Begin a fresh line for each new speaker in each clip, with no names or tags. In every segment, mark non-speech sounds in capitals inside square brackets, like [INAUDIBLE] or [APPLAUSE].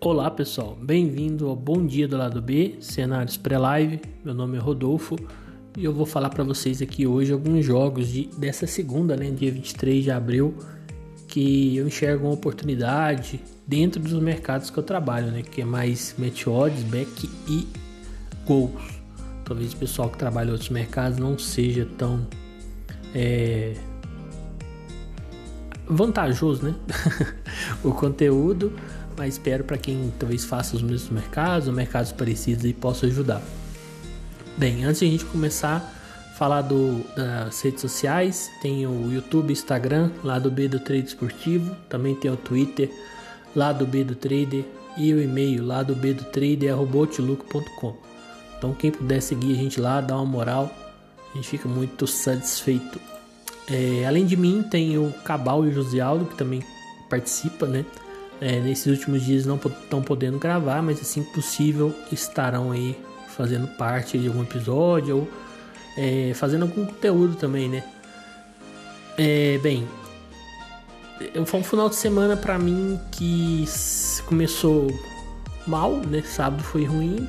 Olá pessoal, bem-vindo ao Bom Dia do Lado B, cenários pré-live. Meu nome é Rodolfo e eu vou falar para vocês aqui hoje alguns jogos de, dessa segunda, né, dia 23 de abril, que eu enxergo uma oportunidade dentro dos mercados que eu trabalho, né, que é mais match odds, back e gols. Talvez o pessoal que trabalha em outros mercados não seja tão é, vantajoso, né? [LAUGHS] o conteúdo mas espero para quem talvez faça os mesmos mercados ou mercados parecidos e possa ajudar. Bem, antes de a gente começar falar do, das redes sociais, tem o YouTube, Instagram, lá do B do Trade Esportivo, também tem o Twitter, lá do B do Trader e o e-mail lá do B do Trader é Então quem puder seguir a gente lá, dá uma moral, a gente fica muito satisfeito. É, além de mim, tem o Cabal e o José Aldo, que também participa, né? É, nesses últimos dias não estão podendo gravar, mas assim possível estarão aí fazendo parte de algum episódio ou é, fazendo algum conteúdo também, né? É, bem, foi um final de semana para mim que começou mal, né? Sábado foi ruim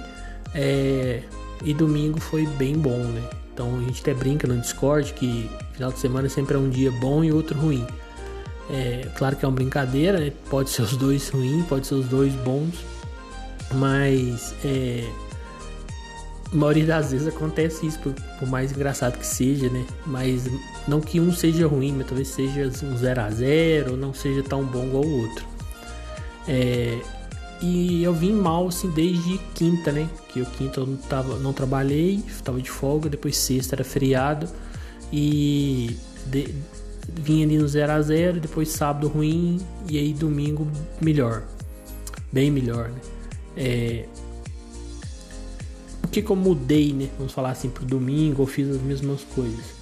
é, e domingo foi bem bom, né? Então a gente até brinca no Discord que final de semana sempre é um dia bom e outro ruim. É, claro que é uma brincadeira, né? pode ser os dois ruins, pode ser os dois bons, mas é, a maioria das vezes acontece isso, por, por, mais engraçado que seja, né? Mas não que um seja ruim, mas talvez seja um 0 a 0 ou não seja tão bom igual o outro. É, e eu vim mal assim desde quinta, né? Que o quinta eu não, tava, não trabalhei, estava de folga, depois sexta era feriado e de, vinha ali no 0 a 0 depois sábado ruim e aí domingo melhor. Bem melhor, né? É... O que, que eu mudei, né? Vamos falar assim, pro domingo, eu fiz as mesmas coisas.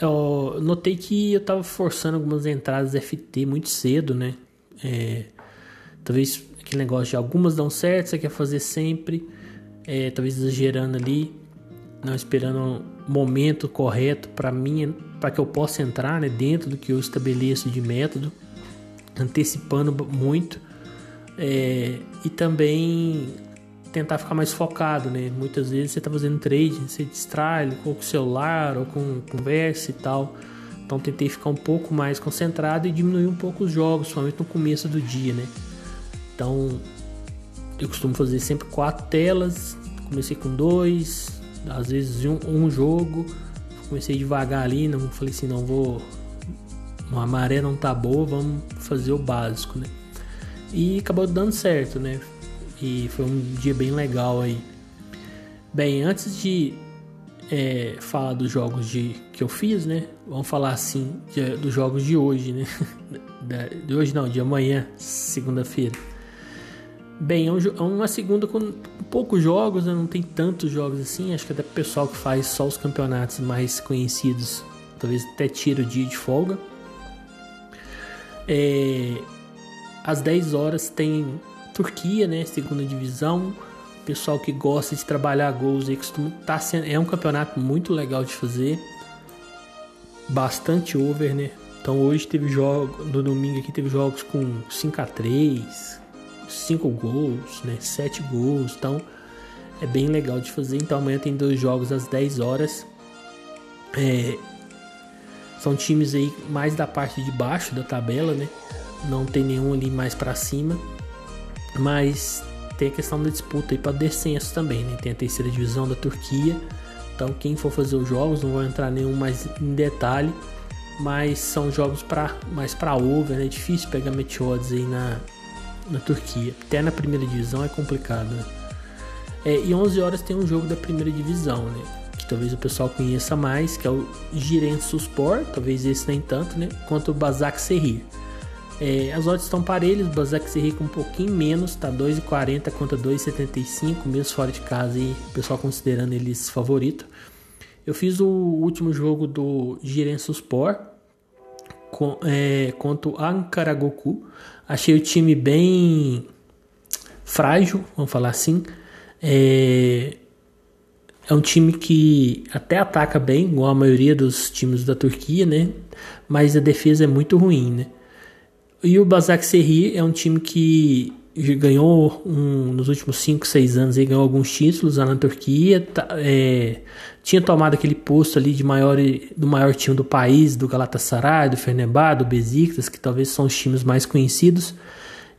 Eu notei que eu tava forçando algumas entradas FT muito cedo, né? É... Talvez aquele negócio de algumas dão certo, você quer fazer sempre. É, talvez exagerando ali, não esperando momento correto para mim para que eu possa entrar né, dentro do que eu estabeleço de método, antecipando muito é, e também tentar ficar mais focado, né? Muitas vezes você está fazendo trade, você distrai com o celular ou com conversa e tal. Então tentei ficar um pouco mais concentrado e diminuir um pouco os jogos, somente no começo do dia, né? Então eu costumo fazer sempre quatro telas. Comecei com dois, às vezes um, um jogo comecei devagar ali, não falei assim, não vou. A maré não tá boa, vamos fazer o básico, né? E acabou dando certo, né? E foi um dia bem legal aí. Bem, antes de é, falar dos jogos de, que eu fiz, né? Vamos falar assim de, dos jogos de hoje, né? [LAUGHS] de hoje não, de amanhã, segunda-feira. Bem, é, é uma segunda com poucos jogos, né? não tem tantos jogos assim. Acho que até o pessoal que faz só os campeonatos mais conhecidos, talvez até tira o dia de folga. É, às 10 horas tem Turquia, né? Segunda divisão. Pessoal que gosta de trabalhar gols aí costuma tá sendo, é um campeonato muito legal de fazer. Bastante over, né? Então hoje teve jogo, no domingo aqui teve jogos com 5 a 3 cinco gols, né? Sete gols, então é bem legal de fazer. Então amanhã tem dois jogos às 10 horas. É, são times aí mais da parte de baixo da tabela, né? Não tem nenhum ali mais para cima. Mas tem a questão da disputa aí para descenso também, né? Tem a terceira divisão da Turquia. Então quem for fazer os jogos, não vou entrar nenhum mais em detalhe, mas são jogos para mais para over, né? É difícil pegar meteodes aí na na Turquia. Até na primeira divisão é complicado. Né? É, e 11 horas tem um jogo da primeira divisão, né? Que talvez o pessoal conheça mais, que é o Giresunspor, talvez esse nem tanto, né? Quanto o Basak Serrir. É, as odds estão parelhas, o Basak Serrir com um pouquinho menos, tá 2,40 contra 2,75, mesmo fora de casa e o pessoal considerando eles favorito. Eu fiz o último jogo do Giresunspor é, contra o Ankaragoku. Achei o time bem frágil, vamos falar assim. É, é um time que até ataca bem, igual a maioria dos times da Turquia, né? Mas a defesa é muito ruim, né? E o Basak Serri é um time que ganhou um, nos últimos 5, 6 anos, ele ganhou alguns títulos lá na Turquia, tá, é, tinha tomado aquele posto ali de maior, do maior time do país, do Galatasaray, do Fenerbahçe, do Besiktas, que talvez são os times mais conhecidos.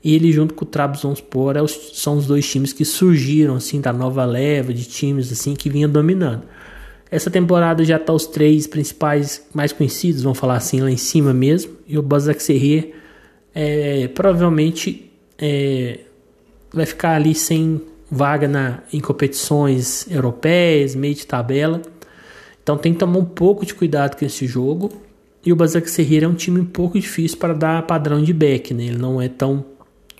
E ele junto com o Trabzonspor é os, são os dois times que surgiram assim da nova leva de times assim que vinha dominando. Essa temporada já está os três principais mais conhecidos, vamos falar assim lá em cima mesmo, e o Basaksehir é, provavelmente é, vai ficar ali sem vaga na, em competições europeias, meio de tabela. Então tem que tomar um pouco de cuidado com esse jogo. E o Basaksehir é um time um pouco difícil para dar padrão de back, né? Ele não é tão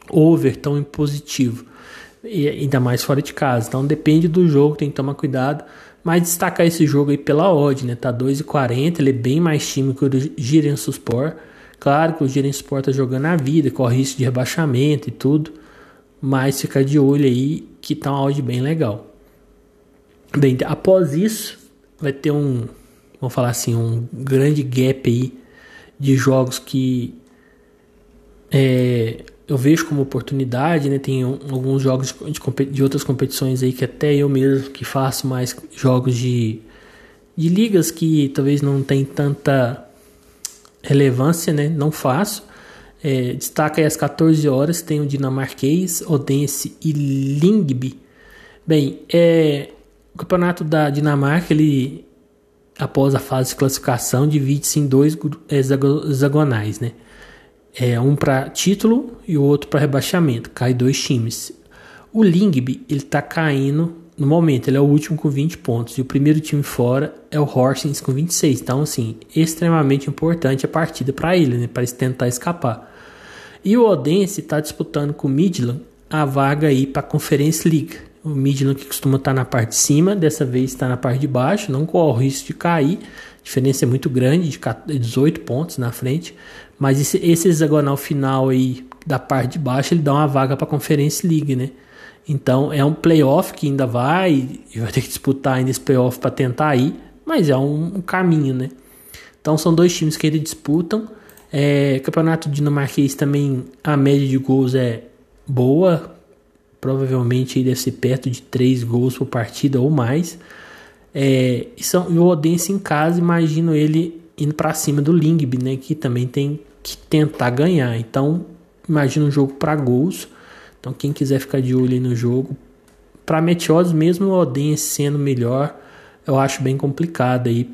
over, tão impositivo. E ainda mais fora de casa. Então depende do jogo, tem que tomar cuidado. Mas destacar esse jogo aí pela odd, né? Tá 2,40, ele é bem mais time que o Giresunspor. Claro que o Giresunspor tá jogando a vida, corre risco de rebaixamento e tudo. Mas fica de olho aí que tá uma odd bem legal. Bem, após isso, vai ter um, vamos falar assim, um grande gap aí de jogos que é, eu vejo como oportunidade, né? Tem alguns jogos de, de, outras competições aí que até eu mesmo que faço mais jogos de, de ligas que talvez não tem tanta relevância, né? Não faço. É, destaca aí às 14 horas, tem o dinamarquês, Odense e Lingby. Bem, é, o campeonato da Dinamarca, ele após a fase de classificação, divide-se em dois hexagonais, né? É um para título e o outro para rebaixamento. Cai dois times. O Lingby, ele tá caindo no momento, ele é o último com 20 pontos. E o primeiro time fora é o Horsens com 26. Então, assim, extremamente importante a partida para ele, né? Para tentar escapar. E o Odense está disputando com o Midland a vaga aí para a Conference League. O Midland que costuma estar tá na parte de cima, dessa vez está na parte de baixo, não corre o risco de cair. A diferença é muito grande, de 18 pontos na frente. Mas esse, esse hexagonal final aí da parte de baixo, ele dá uma vaga para a Conference League, né? Então é um playoff que ainda vai, e vai ter que disputar ainda esse playoff para tentar ir, mas é um, um, caminho, né? Então são dois times que eles disputam. É, campeonato dinamarquês também a média de gols é boa, provavelmente deve ser perto de 3 gols por partida ou mais. É, e, são, e o Odense em casa, imagino ele indo para cima do Lingby, né, que também tem que tentar ganhar. Então, imagina um jogo para gols. Então, quem quiser ficar de olho aí no jogo, para Meteoros, mesmo o Odense sendo melhor, eu acho bem complicado aí.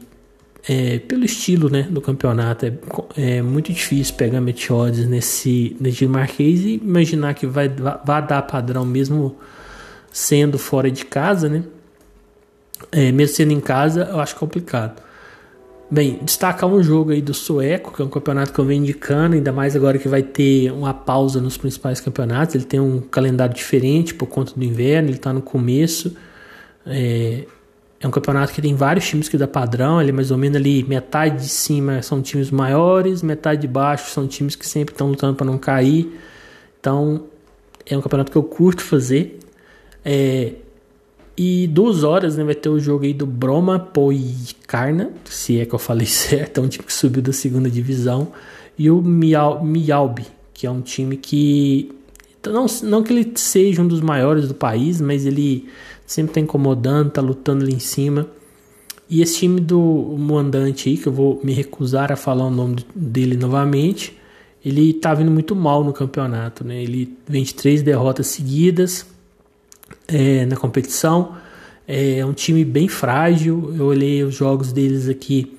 É, pelo estilo né, do campeonato, é, é muito difícil pegar Meteoros nesse, nesse Marquês e imaginar que vai, vai dar padrão mesmo sendo fora de casa, né? É, mesmo sendo em casa, eu acho complicado. Bem, destacar um jogo aí do Sueco, que é um campeonato que eu venho indicando, ainda mais agora que vai ter uma pausa nos principais campeonatos. Ele tem um calendário diferente por conta do inverno, ele está no começo. É, é, um campeonato que tem vários times que dá padrão, ele é mais ou menos ali, metade de cima são times maiores, metade de baixo são times que sempre estão lutando para não cair. Então, é um campeonato que eu curto fazer. É, e duas horas, né, vai ter o jogo aí do Broma Poikarna, se é que eu falei [LAUGHS] certo, é um time que subiu da segunda divisão, e o Mialbi, que é um time que não, não que ele seja um dos maiores do país, mas ele sempre tá incomodando, tá lutando ali em cima. E esse time do mandante aí, que eu vou me recusar a falar o nome dele novamente, ele tá vindo muito mal no campeonato, né? Ele vem três derrotas seguidas, é, na competição. É um time bem frágil. Eu olhei os jogos deles aqui.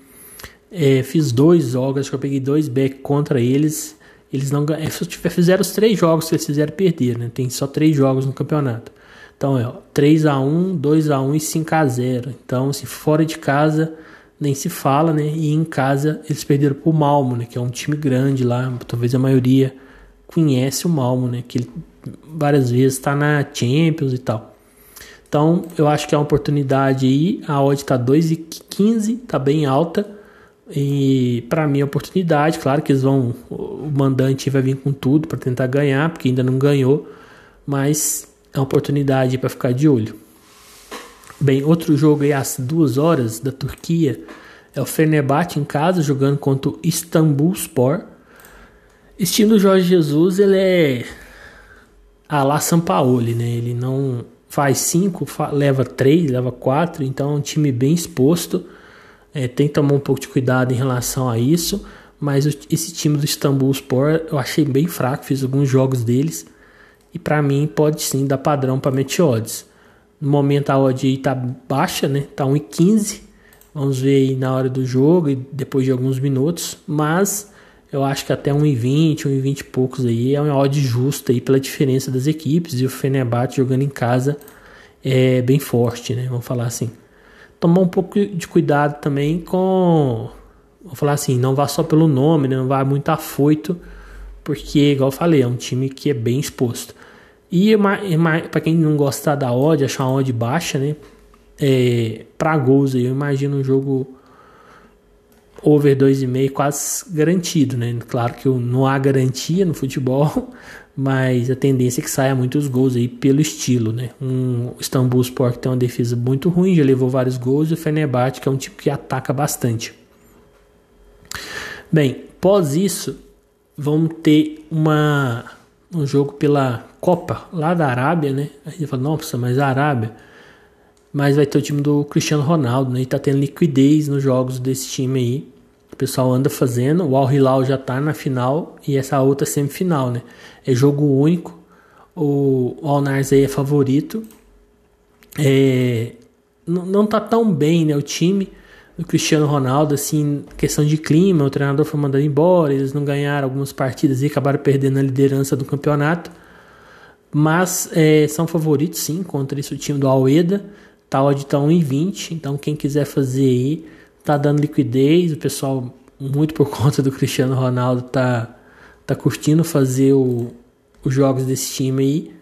É, fiz dois jogos, acho que eu peguei dois back contra eles. Eles não é, fizeram os três jogos que eles fizeram perder, né? Tem só três jogos no campeonato. Então é ó, 3x1, 2x1 e 5x0. Então, se fora de casa, nem se fala, né? E em casa eles perderam pro Malmo, né? Que é um time grande lá. Talvez a maioria conhece o Malmo, né? Que ele várias vezes, está na Champions e tal. Então, eu acho que é uma oportunidade aí. A odd está 2,15, está bem alta. E para mim é oportunidade, claro que eles vão. O mandante vai vir com tudo para tentar ganhar, porque ainda não ganhou, mas é uma oportunidade para ficar de olho. Bem, outro jogo aí às duas horas da Turquia é o Fenerbahçe em casa jogando contra o Istanbul Sport. Estilo Jorge Jesus, ele é a lá Sampaoli, né? Ele não faz cinco, leva três, leva quatro, então é um time bem exposto. É, tem que tomar um pouco de cuidado em relação a isso. Mas esse time do Istambul Sport eu achei bem fraco, fiz alguns jogos deles. E para mim pode sim dar padrão para Meteodes. No momento a odd aí tá baixa, né? Tá 1,15. Vamos ver aí na hora do jogo e depois de alguns minutos. Mas eu acho que até 1,20, 1,20 e poucos aí é uma odd justa aí pela diferença das equipes. E o Fenerbahçe jogando em casa é bem forte, né? Vamos falar assim. Tomar um pouco de cuidado também com vou falar assim, não vá só pelo nome, né? não vá muito afoito, porque, igual eu falei, é um time que é bem exposto. E para quem não gostar da odd, achar uma odd baixa, né? É, para gols aí, eu imagino um jogo over 2,5 quase garantido, né? Claro que não há garantia no futebol, [LAUGHS] mas a tendência é que saia muitos gols aí pelo estilo, né? Um Istanbul Sport tem uma defesa muito ruim, já levou vários gols, e o Fenerbahçe que é um tipo que ataca bastante. Bem, pós isso, vamos ter uma, um jogo pela Copa lá da Arábia, né? Aí você fala, nossa, mas a Arábia. Mas vai ter o time do Cristiano Ronaldo, né? E tá tendo liquidez nos jogos desse time aí. O pessoal anda fazendo. O Al Hilal já tá na final e essa outra semifinal, né? É jogo único. O Al aí é favorito. É, não, não tá tão bem, né? O time do Cristiano Ronaldo, assim, questão de clima, o treinador foi mandado embora, eles não ganharam algumas partidas e acabaram perdendo a liderança do campeonato. Mas é, são favoritos sim contra esse time do Aleda. Tá odd tá 1,20, então quem quiser fazer aí, tá dando liquidez. O pessoal, muito por [LAUGHS] conta do Cristiano Ronaldo, tá, tá curtindo fazer o, os jogos desse time aí.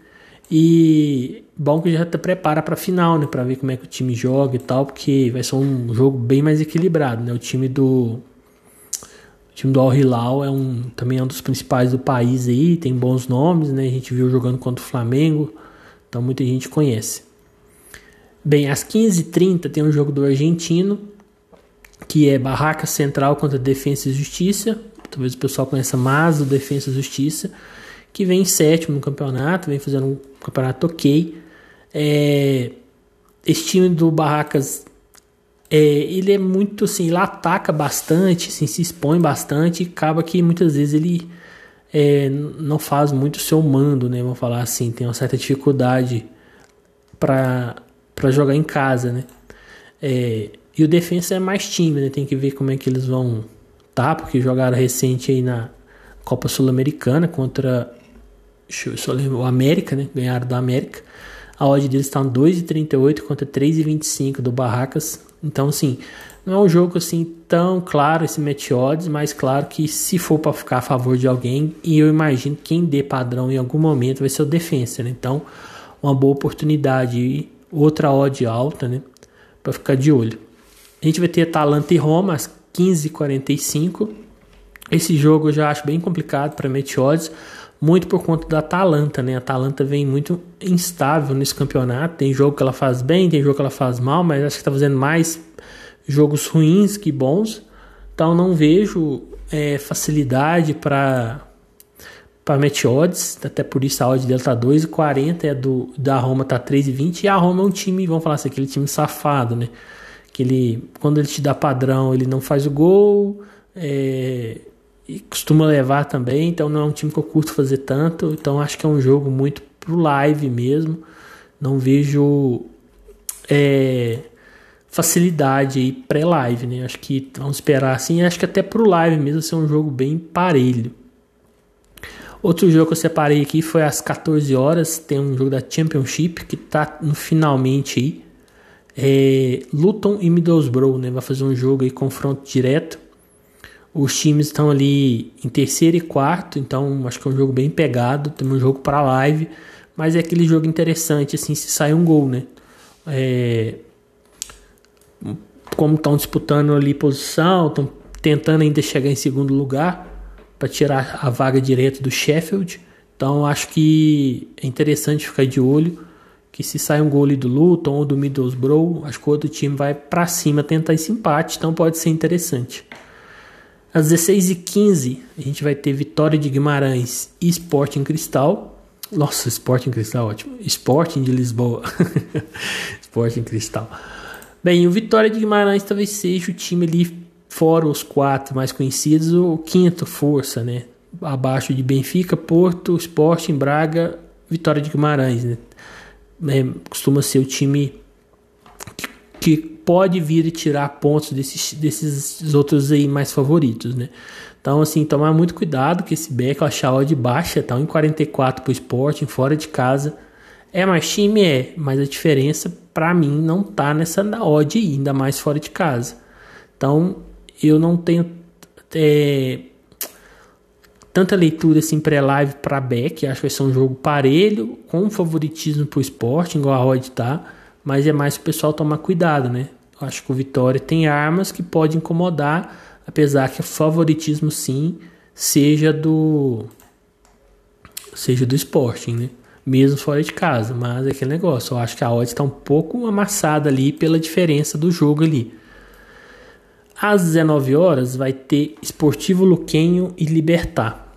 E bom que já te prepara para final, né, para ver como é que o time joga e tal, porque vai ser um jogo bem mais equilibrado, né? O time do o time do Al Hilal é um também é um dos principais do país aí, tem bons nomes, né? A gente viu jogando contra o Flamengo, então muita gente conhece. Bem, às 15h30 tem um jogo do argentino, que é Barraca Central contra Defensa e Justiça. Talvez o pessoal conheça mais o Defensa e Justiça que vem em sétimo no campeonato, vem fazendo um campeonato ok. É, esse time do Barracas, é, ele é muito assim, ele ataca bastante, assim, se expõe bastante, e acaba que muitas vezes ele é, não faz muito o seu mando, né? Vamos falar assim, tem uma certa dificuldade para jogar em casa, né? É, e o defensa é mais time, né? Tem que ver como é que eles vão tá, porque jogaram recente aí na Copa Sul-Americana contra eu só lembrar. O América, né? Ganharam do América. A odd deles está 2,38 contra 3,25 do Barracas. Então, assim, não é um jogo assim tão claro esse match odds, mas claro que se for para ficar a favor de alguém, e eu imagino que quem dê padrão em algum momento vai ser o defensa, né? Então, uma boa oportunidade e outra odd alta, né? Para ficar de olho. A gente vai ter Atalanta e Roma às 15h45. Esse jogo eu já acho bem complicado para match odds muito por conta da Atalanta, né? A Atalanta vem muito instável nesse campeonato. Tem jogo que ela faz bem, tem jogo que ela faz mal, mas acho que está fazendo mais jogos ruins que bons. Então não vejo é, facilidade para para match odds, até por isso a odd dela tá 2,40 é do da Roma tá 3,20 e a Roma é um time, vamos falar assim, aquele time safado, né? Que ele quando ele te dá padrão, ele não faz o gol, é, e costuma levar também, então não é um time que eu curto fazer tanto, então acho que é um jogo muito pro live mesmo. Não vejo é, facilidade aí pré-live, né? Acho que vamos esperar assim, acho que até pro live mesmo ser um jogo bem parelho. Outro jogo que eu separei aqui foi às 14 horas, tem um jogo da Championship que tá no finalmente aí. É, Luton e Middlesbrough, né? Vai fazer um jogo aí confronto direto. Os times estão ali em terceiro e quarto, então acho que é um jogo bem pegado. Tem um jogo para live, mas é aquele jogo interessante, assim, se sai um gol, né? É... Como estão disputando ali posição, estão tentando ainda chegar em segundo lugar para tirar a vaga direto do Sheffield. Então acho que é interessante ficar de olho que se sai um gol do Luton ou do Middlesbrough, acho que o outro time vai para cima tentar esse empate, então pode ser interessante. Às 16h15 a gente vai ter Vitória de Guimarães e Sporting Cristal. Nossa, Sporting Cristal, ótimo. Sporting de Lisboa. [LAUGHS] Sporting Cristal. Bem, o Vitória de Guimarães talvez seja o time ali, fora os quatro mais conhecidos, o quinto força, né? Abaixo de Benfica, Porto, Sporting, Braga, Vitória de Guimarães, né? É, costuma ser o time que, que pode vir e tirar pontos desses, desses outros aí mais favoritos, né? Então, assim, tomar muito cuidado com esse back, eu achar a odd baixa, tá 1,44 pro Sporting, fora de casa. É mais time? É, mas a diferença para mim não tá nessa odd aí, ainda mais fora de casa. Então, eu não tenho é, tanta leitura assim pré-live para back, acho que vai ser um jogo parelho, com favoritismo pro Sporting, igual a odd tá, mas é mais o pessoal tomar cuidado, né? Acho que o Vitória tem armas que pode incomodar apesar que o favoritismo sim seja do seja do Sporting, né? Mesmo fora de casa, mas é aquele negócio, eu acho que a odd está um pouco amassada ali pela diferença do jogo ali. Às 19 horas vai ter Esportivo Luquenho e Libertar.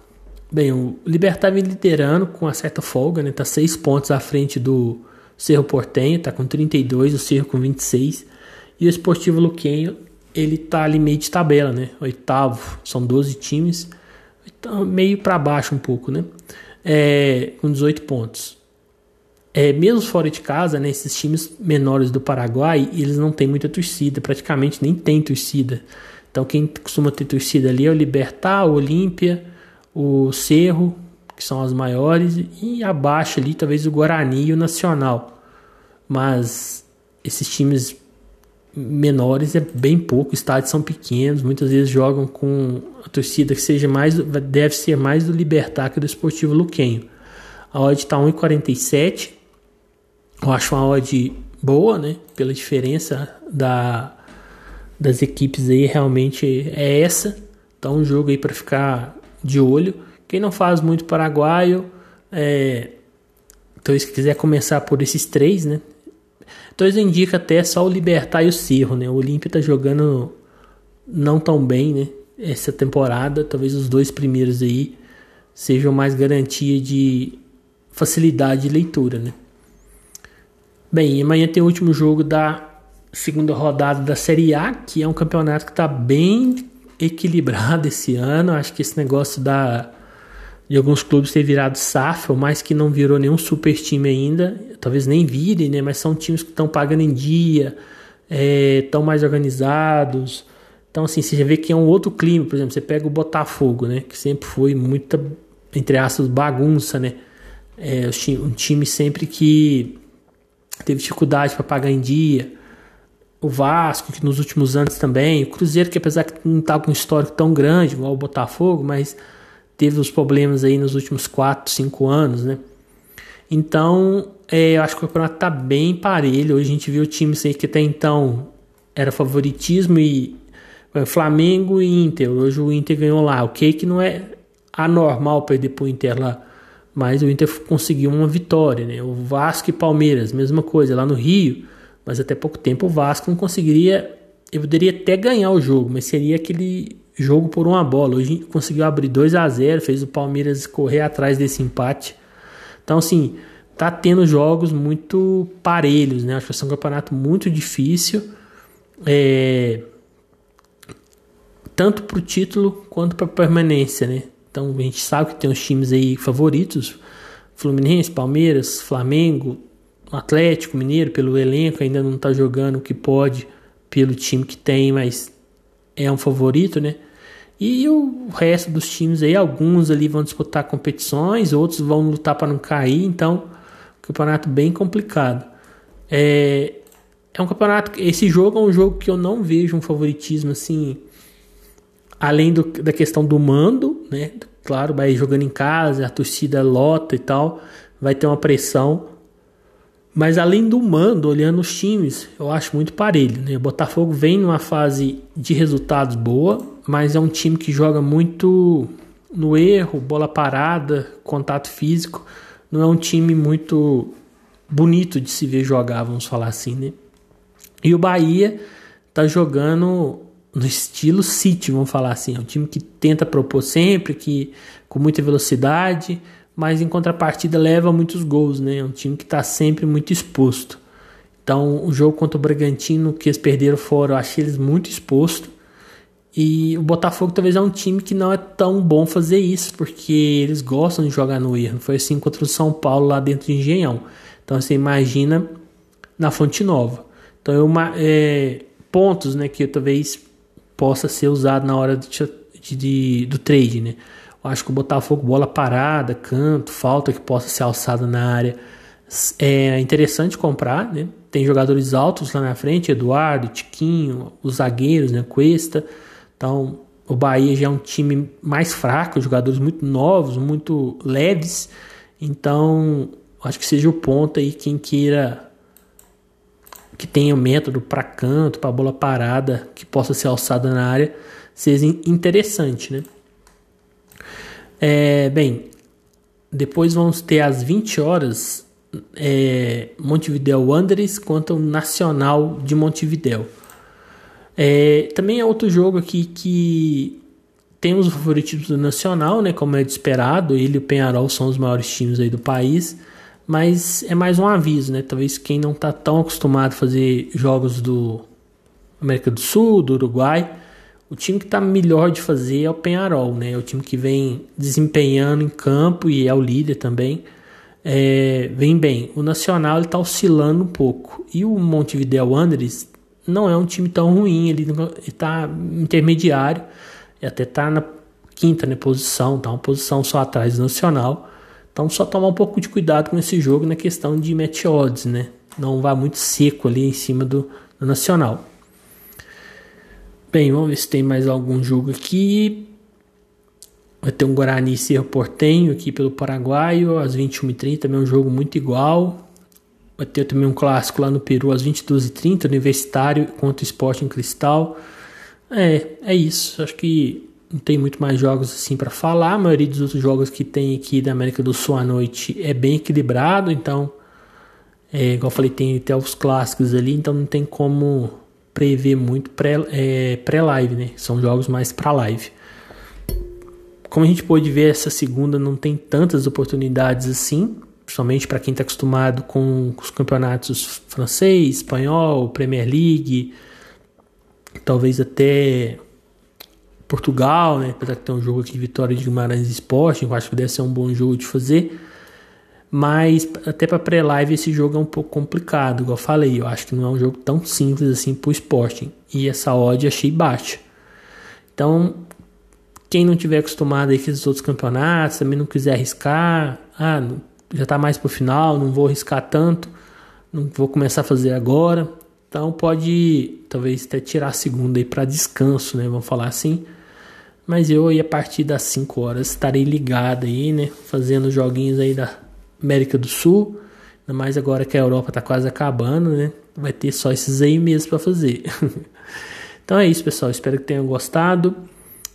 Bem, o Libertar vem liderando com uma certa folga, né? Tá 6 pontos à frente do Cerro Portenho, tá com 32, o Cerro com 26. E o Esportivo Luquenho ele tá ali meio de tabela, né? Oitavo, são 12 times, então, meio para baixo um pouco, né? É, com 18 pontos. É, mesmo fora de casa, né, esses times menores do Paraguai, eles não têm muita torcida, praticamente nem tem torcida. Então quem costuma ter torcida ali é o Libertar, o Olímpia, o Cerro, que são as maiores, e abaixo ali talvez o Guarani e o Nacional. Mas esses times menores é bem pouco, estádios são pequenos, muitas vezes jogam com a torcida que seja mais, deve ser mais do Libertar que do Esportivo Luquenho. A odd está 1,47, eu acho uma odd boa, né, pela diferença da, das equipes aí, realmente é essa, então um jogo aí para ficar de olho. Quem não faz muito paraguaio, é, então se quiser começar por esses três, né, então isso indica até só o Libertar e o Cerro, né? O Olímpia tá jogando não tão bem, né? Essa temporada, talvez os dois primeiros aí sejam mais garantia de facilidade de leitura, né? Bem, amanhã tem o último jogo da segunda rodada da Série A, que é um campeonato que está bem equilibrado [LAUGHS] esse ano. Acho que esse negócio da de alguns clubes ter virado SAF, mas que não virou nenhum super time ainda, talvez nem virem, né? Mas são times que estão pagando em dia, estão é, mais organizados. Então, assim, você já vê que é um outro clima, por exemplo, você pega o Botafogo, né? Que sempre foi muita, entre aspas, bagunça, né? É, um time sempre que teve dificuldade para pagar em dia. O Vasco, que nos últimos anos também. O Cruzeiro, que apesar que não estava tá com um histórico tão grande, igual o Botafogo, mas teve os problemas aí nos últimos 4, 5 anos, né? Então, é, eu acho que o campeonato tá bem parelho. Hoje a gente viu times aí que até então era favoritismo e é, Flamengo e Inter. Hoje o Inter ganhou lá. Ok, que não é anormal perder pro Inter lá, mas o Inter conseguiu uma vitória, né? O Vasco e Palmeiras, mesma coisa lá no Rio, mas até pouco tempo o Vasco não conseguiria, eu poderia até ganhar o jogo, mas seria aquele jogo por uma bola. Hoje conseguiu abrir 2 a 0 fez o Palmeiras correr atrás desse empate. Então, assim, tá tendo jogos muito parelhos, né? Acho que ser um campeonato muito difícil. É... Tanto para o título quanto para permanência, né? Então a gente sabe que tem os times aí favoritos: Fluminense, Palmeiras, Flamengo, Atlético Mineiro, pelo elenco, ainda não está jogando o que pode pelo time que tem, mas é um favorito, né? E o resto dos times aí, alguns ali vão disputar competições, outros vão lutar para não cair, então campeonato bem complicado. É, é um campeonato. Esse jogo é um jogo que eu não vejo um favoritismo assim, além do, da questão do mando, né? Claro, vai jogando em casa, a torcida lota e tal, vai ter uma pressão. Mas além do mando, olhando os times, eu acho muito parelho. Né? O Botafogo vem numa fase de resultados boa, mas é um time que joga muito no erro, bola parada, contato físico. Não é um time muito bonito de se ver jogar, vamos falar assim, né? E o Bahia tá jogando no estilo City, vamos falar assim. É um time que tenta propor sempre, que com muita velocidade, mas em contrapartida leva muitos gols, né? É um time que está sempre muito exposto. Então, o jogo contra o Bragantino, que eles perderam fora, eu achei eles muito expostos. E o Botafogo talvez é um time que não é tão bom fazer isso, porque eles gostam de jogar no erro. Foi assim contra o São Paulo lá dentro de Engenhão. Então você imagina na Fonte Nova. Então eu, é, pontos né, que talvez possa ser usado na hora de, de, de, do trade. Né? Eu acho que o Botafogo, bola parada, canto, falta que possa ser alçada na área. É interessante comprar, né? Tem jogadores altos lá na frente, Eduardo, Tiquinho, os zagueiros, né? Cuesta. Então, o Bahia já é um time mais fraco, jogadores muito novos, muito leves. Então, acho que seja o ponto aí quem queira que tenha um método para canto, para bola parada, que possa ser alçada na área, seja interessante, né? É, bem, depois vamos ter às 20 horas é, Montevideo Wanderers contra o Nacional de Montevideo. É, também é outro jogo aqui que temos o favoritismo do Nacional, né, como é de esperado, ele e o Penharol são os maiores times aí do país, mas é mais um aviso, né, talvez quem não está tão acostumado a fazer jogos do América do Sul, do Uruguai, o time que está melhor de fazer é o Penharol, né, é o time que vem desempenhando em campo e é o líder também, é, vem bem. O Nacional está oscilando um pouco. E o Montevideo Wanderers não é um time tão ruim, ele está intermediário, e até está na quinta né, posição, está uma posição só atrás do Nacional. Então só tomar um pouco de cuidado com esse jogo na questão de match odds, né? Não vá muito seco ali em cima do, do Nacional. Bem, vamos ver se tem mais algum jogo aqui. Vai ter um Guarani e Cerro Portenho aqui pelo Paraguaio, às 21h30, também é um jogo muito igual. Vai ter também um clássico lá no Peru às 22h30, Universitário contra o Sporting Cristal. É, é isso. Acho que não tem muito mais jogos assim para falar. A maioria dos outros jogos que tem aqui da América do Sul à noite é bem equilibrado, então, é, igual eu falei, tem até os clássicos ali, então não tem como prever muito pré-live, é, pré né? São jogos mais para live como a gente pôde ver, essa segunda não tem tantas oportunidades assim, principalmente para quem está acostumado com os campeonatos francês, espanhol, Premier League, talvez até Portugal, né? Apesar de ter um jogo aqui, Vitória de Guimarães Esporte, eu acho que deve ser um bom jogo de fazer. Mas até para pré-live esse jogo é um pouco complicado, igual eu falei. Eu acho que não é um jogo tão simples assim para o Sporting. E essa odd achei baixa. Então quem não tiver acostumado aí com esses outros campeonatos, também não quiser arriscar, ah, já está mais pro final, não vou arriscar tanto, não vou começar a fazer agora. Então pode talvez até tirar a segunda aí para descanso, né? Vamos falar assim. Mas eu aí a partir das 5 horas estarei ligado aí, né? Fazendo joguinhos aí da América do Sul. Ainda mais agora que a Europa tá quase acabando, né? Vai ter só esses aí mesmo para fazer. [LAUGHS] então é isso, pessoal. Espero que tenham gostado.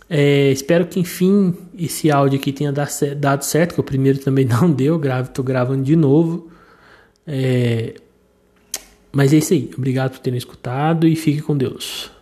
É, espero que enfim esse áudio aqui tenha dado certo, que o primeiro também [LAUGHS] não deu, grave, tô gravando de novo. É, mas é isso aí. Obrigado por terem escutado e fique com Deus.